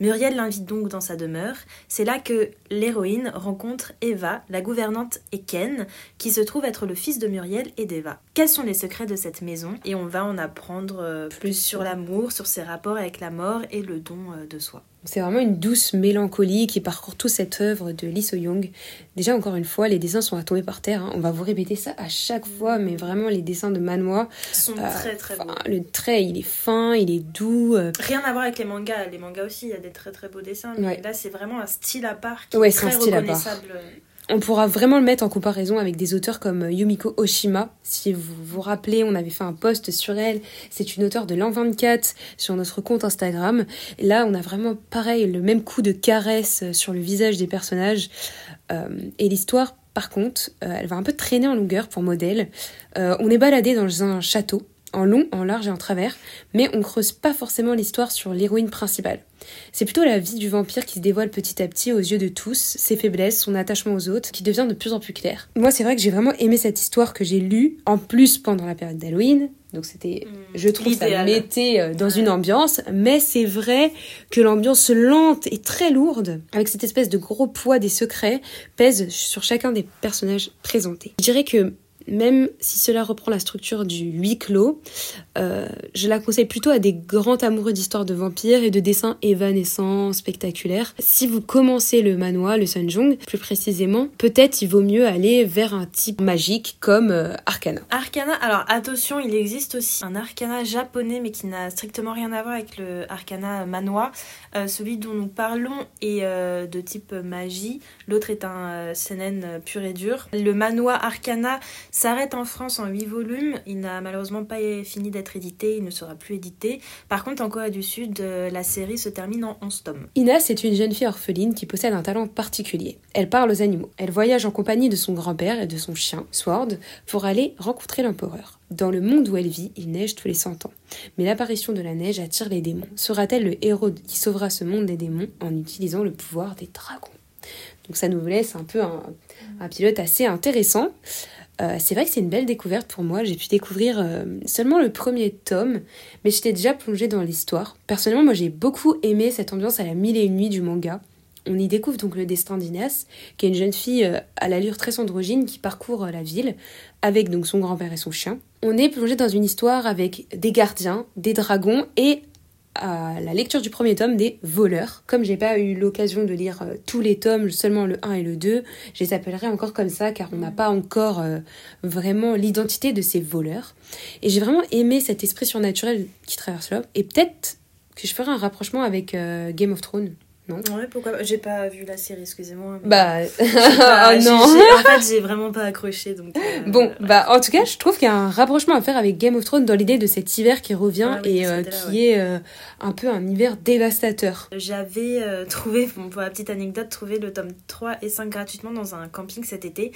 Muriel l'invite donc dans sa demeure. C'est là que l'héroïne rencontre Eva, la gouvernante et Ken, qui se trouve être le fils de Muriel et d'Eva. Quels sont les secrets de cette maison Et on va en apprendre euh, plus sur l'amour, sur ses rapports avec la mort et le don euh, de soi. C'est vraiment une douce mélancolie qui parcourt toute cette œuvre de Lee So-young. Déjà, encore une fois, les dessins sont à tomber par terre. Hein. On va vous répéter ça à chaque fois, mais vraiment, les dessins de Manoa sont euh, très très beaux. Le trait, il est fin, il est doux. Euh. Rien à voir avec les mangas. Les mangas aussi, il y a des très très beaux dessins, mais là, c'est vraiment un style à part qui est très reconnaissable. On pourra vraiment le mettre en comparaison avec des auteurs comme Yumiko Oshima. Si vous vous rappelez, on avait fait un post sur elle. C'est une auteure de l'an 24 sur notre compte Instagram. là, on a vraiment pareil, le même coup de caresse sur le visage des personnages. Euh, et l'histoire, par contre, euh, elle va un peu traîner en longueur pour modèle. Euh, on est baladé dans un château en long, en large et en travers, mais on creuse pas forcément l'histoire sur l'héroïne principale. C'est plutôt la vie du vampire qui se dévoile petit à petit aux yeux de tous, ses faiblesses, son attachement aux autres, qui devient de plus en plus clair. Moi, c'est vrai que j'ai vraiment aimé cette histoire que j'ai lue, en plus pendant la période d'Halloween. Donc c'était, mmh, je trouve, ça mettait euh, dans une ambiance, mais c'est vrai que l'ambiance lente et très lourde, avec cette espèce de gros poids des secrets, pèse sur chacun des personnages présentés. Je dirais que même si cela reprend la structure du huis clos, euh, je la conseille plutôt à des grands amoureux d'histoires de vampires et de dessins évanescents, spectaculaires. Si vous commencez le manoir, le Sunjong, plus précisément, peut-être il vaut mieux aller vers un type magique comme euh, Arcana. Arcana, alors attention, il existe aussi un Arcana japonais mais qui n'a strictement rien à voir avec le Arcana manoir. Euh, celui dont nous parlons est de type magie, l'autre est un seinen pur et dur. Le manoir Arcana s'arrête en France en 8 volumes. Il n'a malheureusement pas fini d'être édité, il ne sera plus édité. Par contre, en Corée du Sud, euh, la série se termine en 11 tomes. Ina, c'est une jeune fille orpheline qui possède un talent particulier. Elle parle aux animaux. Elle voyage en compagnie de son grand-père et de son chien, Sword, pour aller rencontrer l'empereur. Dans le monde où elle vit, il neige tous les 100 ans. Mais l'apparition de la neige attire les démons. Sera-t-elle le héros qui sauvera ce monde des démons en utilisant le pouvoir des dragons? Donc ça nous laisse un peu un, pilote assez intéressant. Euh, c'est vrai que c'est une belle découverte pour moi. J'ai pu découvrir euh, seulement le premier tome, mais j'étais déjà plongée dans l'histoire. Personnellement, moi j'ai beaucoup aimé cette ambiance à la mille et une nuits du manga. On y découvre donc le destin d'Inès, qui est une jeune fille euh, à l'allure très androgyne qui parcourt la ville avec donc son grand-père et son chien. On est plongé dans une histoire avec des gardiens, des dragons et à la lecture du premier tome des voleurs. Comme j'ai pas eu l'occasion de lire euh, tous les tomes, seulement le 1 et le 2, je les appellerai encore comme ça car on n'a pas encore euh, vraiment l'identité de ces voleurs. Et j'ai vraiment aimé cet esprit surnaturel qui traverse l'homme. Et peut-être que je ferai un rapprochement avec euh, Game of Thrones non. Ouais, pourquoi J'ai pas vu la série, excusez-moi. Bah, oh non. En fait, j'ai vraiment pas accroché, donc... Euh, bon, bah, en tout cas, je trouve qu'il y a un rapprochement à faire avec Game of Thrones dans l'idée de cet hiver qui revient ah et euh, qui est euh, un peu un hiver dévastateur. J'avais trouvé, pour la petite anecdote, trouvé le tome 3 et 5 gratuitement dans un camping cet été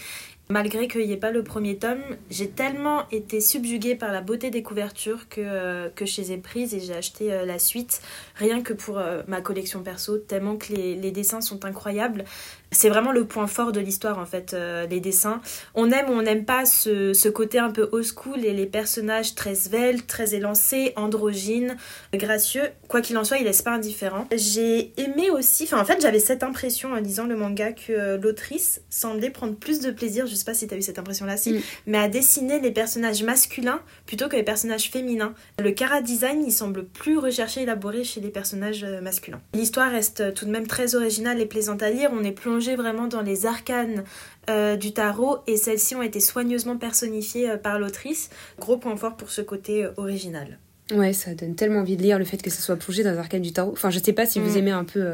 Malgré qu'il n'y ait pas le premier tome, j'ai tellement été subjuguée par la beauté des couvertures que, euh, je les ai prises et j'ai acheté euh, la suite, rien que pour euh, ma collection perso, tellement que les dessins sont incroyables c'est vraiment le point fort de l'histoire en fait, euh, les dessins. On aime ou on n'aime pas ce, ce, côté un peu old school et les personnages très sveltes, très élancés, androgynes, gracieux. Quoi qu'il en soit, il laisse pas indifférent. J'ai aimé aussi, enfin en fait j'avais cette impression en lisant le manga que euh, l'autrice semblait prendre plus de plaisir, je sais pas si tu as eu cette impression là, si, mm. mais à dessiner les personnages masculins plutôt que les personnages féminins. Le cara design il semble plus recherché élaboré chez les personnages euh, masculins. L'histoire reste tout de même très originale et plaisante à lire, on est plongé vraiment dans les arcanes euh, du tarot et celles-ci ont été soigneusement personnifiées euh, par l'autrice. Gros point fort pour ce côté euh, original. Ouais, ça donne tellement envie de lire le fait que ce soit plongé dans les arcanes du tarot. Enfin, je sais pas si vous mm. aimez un peu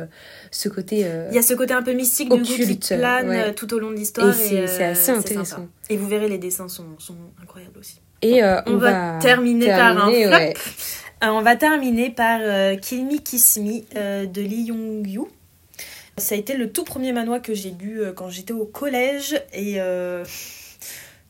ce côté. Il y a ce côté un peu mystique occulte, du qui plane tout au long de l'histoire. Et, c'est assez intéressant. Et vous verrez, les dessins sont, sont incroyables aussi. Et on, va, terminer, par un flop. on va terminer par Kill Me Kiss Me de Lee Young-yu. Ça a été le tout premier manoir que j'ai lu euh, quand j'étais au collège et euh,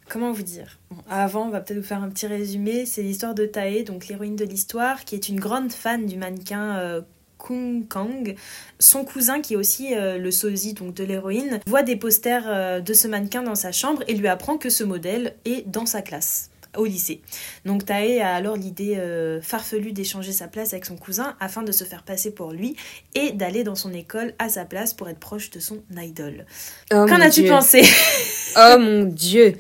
comment vous dire? Avant, on va peut-être vous faire un petit résumé. C'est l'histoire de Tae, donc l'héroïne de l'histoire, qui est une grande fan du mannequin euh, Kung Kang. Son cousin, qui est aussi le sosie donc de l'héroïne, voit des posters de ce mannequin dans sa chambre et lui apprend que ce modèle est dans sa classe au lycée. Donc Tae a alors l'idée euh, farfelue d'échanger sa place avec son cousin afin de se faire passer pour lui et d'aller dans son école à sa place pour être proche de son idol. Oh Qu'en as-tu pensé? Oh mon dieu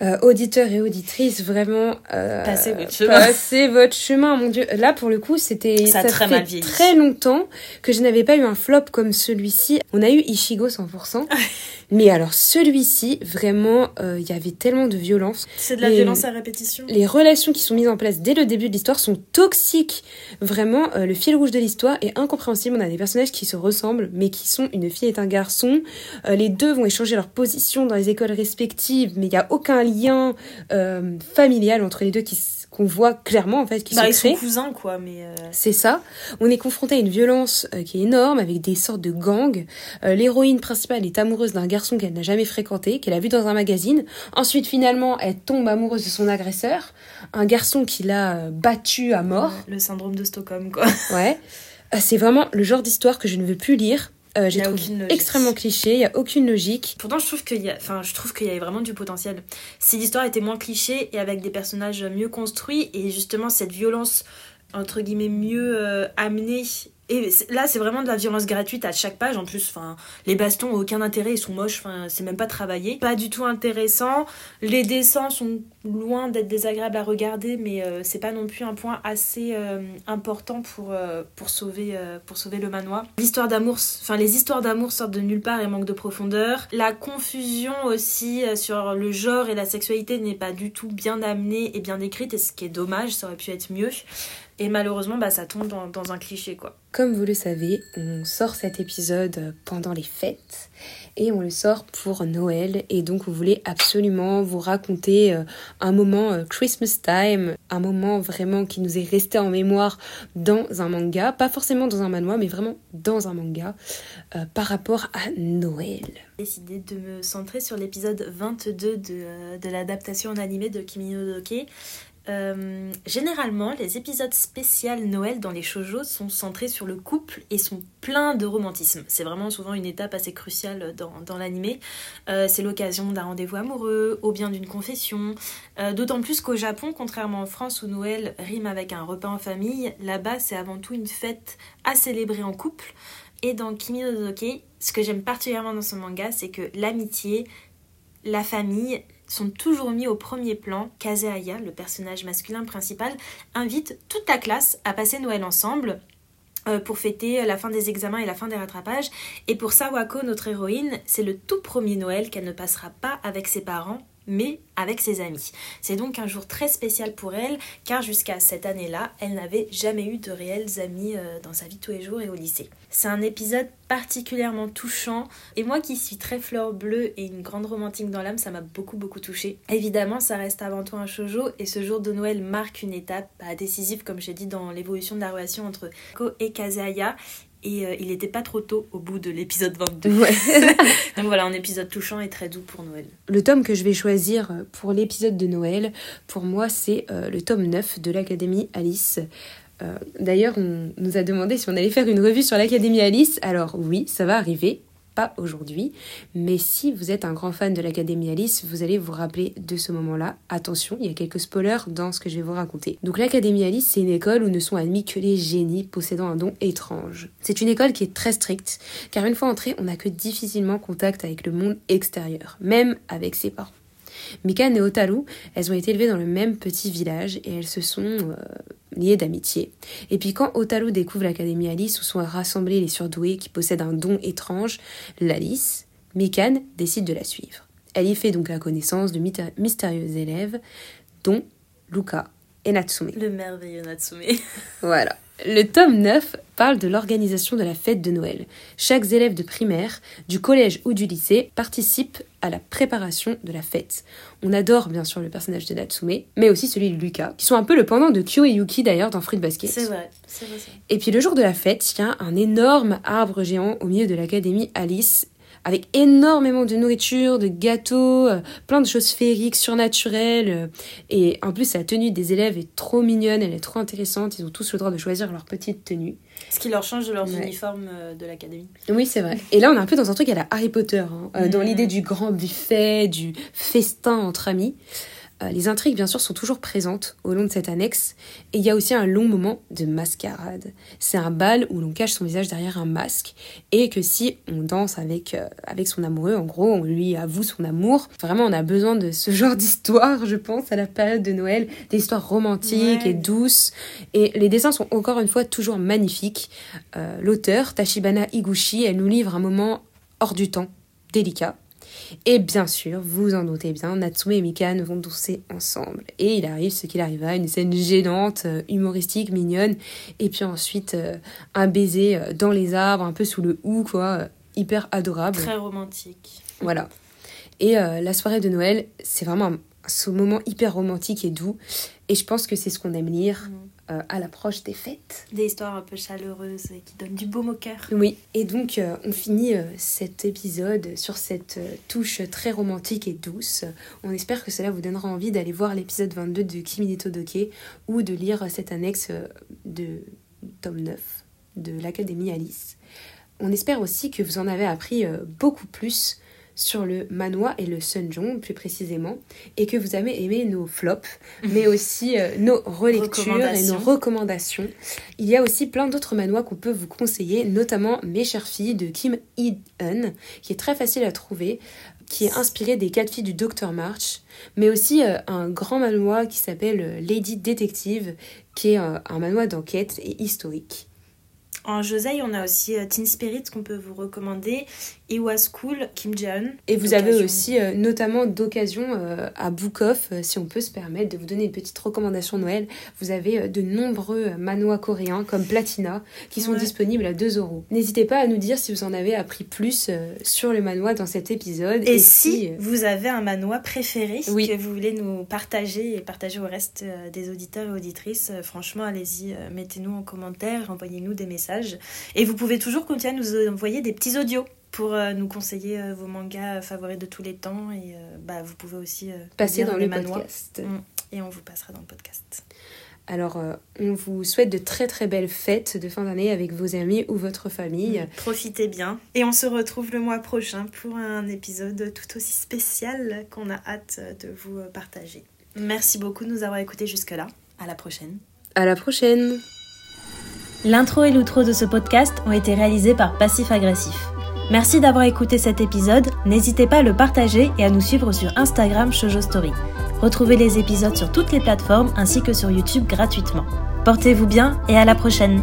euh, auditeurs et auditrices, vraiment euh, passez votre chemin. Passez votre chemin, mon dieu. Là, pour le coup, c'était ça, très fait très longtemps que je n'avais pas eu un flop comme celui-ci. On a eu Ishigo 100%. Mais alors celui-ci, vraiment, euh, il y avait tellement de violence. C'est de la Les- violence à répétition. Les relations qui sont mises en place dès le début de l'histoire sont toxiques. Vraiment, euh, le fil rouge de l'histoire est incompréhensible. On a des personnages qui se ressemblent, mais qui sont une fille et un garçon. Euh, les deux vont échanger leur position dans les écoles respectives, mais il n'y a aucun lien euh, familial entre les deux qui qu'on voit clairement en fait qui Bah, se ils sont cousins, quoi, mais. euh, C'est ça. On est confronté à une violence euh, qui est énorme avec des sortes de gangs. Euh, L'héroïne principale est amoureuse d'un garçon qu'elle n'a jamais fréquenté, qu'elle a vu dans un magazine. Ensuite, finalement, elle tombe amoureuse de son agresseur, un garçon qui l'a battu à mort. Le syndrome de Stockholm, quoi. Ouais. C'est vraiment le genre d'histoire que je ne veux plus lire. Euh, J'ai trouvé aucune extrêmement cliché, il y a aucune logique. Pourtant, je trouve qu'il y a, enfin, je trouve qu'il y avait vraiment du potentiel. Si l'histoire était moins cliché et avec des personnages mieux construits et justement cette violence entre guillemets mieux euh, amenée. Et là, c'est vraiment de la violence gratuite à chaque page. En plus, enfin, les bastons ont aucun intérêt, ils sont moches. Enfin, c'est même pas travaillé, pas du tout intéressant. Les dessins sont loin d'être désagréables à regarder, mais euh, c'est pas non plus un point assez euh, important pour euh, pour sauver euh, pour sauver le manoir. L'histoire d'amour, enfin les histoires d'amour sortent de nulle part et manquent de profondeur. La confusion aussi sur le genre et la sexualité n'est pas du tout bien amenée et bien décrite, et ce qui est dommage, ça aurait pu être mieux. Et malheureusement, bah, ça tombe dans, dans un cliché, quoi. Comme vous le savez, on sort cet épisode pendant les fêtes et on le sort pour Noël et donc on voulait absolument vous raconter euh, un moment euh, Christmas time, un moment vraiment qui nous est resté en mémoire dans un manga, pas forcément dans un manoir mais vraiment dans un manga euh, par rapport à Noël. J'ai décidé de me centrer sur l'épisode 22 de, de l'adaptation en animé de Kimi no Doke. Euh, généralement, les épisodes spéciaux Noël dans les shoujo sont centrés sur le couple et sont pleins de romantisme. C'est vraiment souvent une étape assez cruciale dans, dans l'animé. Euh, c'est l'occasion d'un rendez-vous amoureux, ou bien d'une confession. Euh, D'autant plus qu'au Japon, contrairement en France où Noël rime avec un repas en famille, là-bas c'est avant tout une fête à célébrer en couple. Et dans Kimi no ce que j'aime particulièrement dans ce manga, c'est que l'amitié, la famille sont toujours mis au premier plan. Kazeaya, le personnage masculin principal, invite toute la classe à passer Noël ensemble euh, pour fêter la fin des examens et la fin des rattrapages. Et pour Sawako, notre héroïne, c'est le tout premier Noël qu'elle ne passera pas avec ses parents, mais avec ses amis. C'est donc un jour très spécial pour elle, car jusqu'à cette année-là, elle n'avait jamais eu de réels amis euh, dans sa vie tous les jours et au lycée. C'est un épisode particulièrement touchant, et moi qui suis très fleur bleue et une grande romantique dans l'âme, ça m'a beaucoup beaucoup touchée. Évidemment, ça reste avant tout un shoujo, et ce jour de Noël marque une étape bah, décisive, comme j'ai dit, dans l'évolution de la relation entre Ko et Kazeaya, et euh, il n'était pas trop tôt au bout de l'épisode 22. Ouais. Donc voilà, un épisode touchant et très doux pour Noël. Le tome que je vais choisir pour l'épisode de Noël, pour moi, c'est euh, le tome 9 de l'Académie Alice. Euh, D'ailleurs, on nous a demandé si on allait faire une revue sur l'Académie Alice. Alors oui, ça va arriver, pas aujourd'hui. Mais si vous êtes un grand fan de l'Académie Alice, vous allez vous rappeler de ce moment-là. Attention, il y a quelques spoilers dans ce que je vais vous raconter. Donc l'Académie Alice, c'est une école où ne sont admis que les génies possédant un don étrange. C'est une école qui est très stricte, car une fois entré, on n'a que difficilement contact avec le monde extérieur, même avec ses parents. Mikan et Otaru, elles ont été élevées dans le même petit village et elles se sont euh, liées d'amitié. Et puis quand Otaru découvre l'Académie Alice où sont rassemblés les surdoués qui possèdent un don étrange, l'Alice, Mikan décide de la suivre. Elle y fait donc la connaissance de mystérieux élèves, dont Luka et Natsume. Le merveilleux Natsume. Voilà. Le tome 9 parle de l'organisation de la fête de Noël. Chaque élève de primaire, du collège ou du lycée participe à la préparation de la fête. On adore bien sûr le personnage de Natsume, mais aussi celui de Luka, qui sont un peu le pendant de Kyo et Yuki d'ailleurs dans Fruit Basket. C'est vrai, c'est vrai. c'est vrai. Et puis le jour de la fête, il y a un énorme arbre géant au milieu de l'académie Alice, avec énormément de nourriture, de gâteaux, euh, plein de choses féeriques, surnaturelles. euh, et en plus, la tenue des élèves est trop mignonne, elle est trop intéressante. Ils ont tous le droit de choisir leur petite tenue. Ce qui leur change de leurs Ouais. uniformes euh, de l'académie. Oui, c'est vrai. Et là, on est un peu dans un truc à la Harry Potter, hein, dans l'idée du grand buffet, du festin entre amis. Euh, les intrigues, bien sûr, sont toujours présentes au long de cette annexe. Et il y a aussi un long moment de mascarade. C'est un bal où l'on cache son visage derrière un masque. Et que si on danse avec, euh, avec son amoureux, en gros, on lui avoue son amour. Vraiment, on a besoin de ce genre d'histoire, je pense, à la période de Noël. Des histoires romantiques Ouais. et douces. Et les dessins sont encore une fois toujours magnifiques. Euh, L'auteur, Tachibana Higuchi, elle nous livre un moment hors du temps, délicat. Et bien sûr, vous en doutez bien, Natsume et Mika ne vont danser ensemble. Et il arrive ce qu'il arriva, une scène gênante, euh, humoristique, mignonne, et puis ensuite euh, un baiser euh, dans les arbres, un peu sous le hou, quoi, hyper adorable. Très romantique. Voilà. Et la soirée de Noël, c'est vraiment ce moment hyper romantique et doux. Et je pense que c'est ce qu'on aime lire. Mm. Euh, à l'approche des fêtes. Des histoires un peu chaleureuses et qui donnent du baume au cœur. Oui, et donc euh, on finit euh, cet épisode sur cette touche très romantique et douce. On espère que cela vous donnera envie d'aller voir l'épisode 22 de Kimi Doke ou de lire cette annexe de tome 9 de l'Académie Alice. On espère aussi que vous en avez appris beaucoup plus sur le manoir et le sunjong plus précisément, et que vous avez aimé nos flops, mais aussi euh, nos relectures et nos recommandations. Il y a aussi plein d'autres manois qu'on peut vous conseiller, notamment Mes chères filles de Kim Hee-eun, qui est très facile à trouver qui est inspiré des quatre filles du Dr March, mais aussi euh, un grand manoir qui s'appelle euh, Lady Detective, qui est un manoir d'enquête et historique. En Josei, on a aussi Teen Spirit qu'on peut vous recommander, It Was Cool, Kim Jae-un. Et vous avez aussi, euh, notamment d'occasion euh, à Book Off, euh, si on peut se permettre de vous donner une petite recommandation Noël, vous avez de nombreux manois coréens comme Platina qui sont disponibles à 2 euros. N'hésitez pas à nous dire si vous en avez appris plus sur le manois dans cet épisode. Et, si, vous avez un manois préféré que vous voulez nous partager et partager au reste des auditeurs et auditrices, franchement, allez-y, mettez-nous en commentaire, envoyez-nous des messages. Et vous pouvez toujours continuer à nous envoyer des petits audios pour euh, nous conseiller euh, vos mangas favoris de tous les temps. Et euh, bah, vous pouvez aussi passer dans le podcast. Mm. Et on vous passera dans le podcast. Alors, on vous souhaite de très très belles fêtes de fin d'année avec vos amis ou votre famille. Mm. Profitez bien. Et on se retrouve le mois prochain pour un épisode tout aussi spécial qu'on a hâte de vous partager. Merci beaucoup de nous avoir écoutés jusque-là. À la prochaine. À la prochaine. L'intro et l'outro de ce podcast ont été réalisés par Passif Agressif. Merci d'avoir écouté cet épisode, n'hésitez pas à le partager et à nous suivre sur Instagram Shoujo Story. Retrouvez les épisodes sur toutes les plateformes ainsi que sur YouTube gratuitement. Portez-vous bien et à la prochaine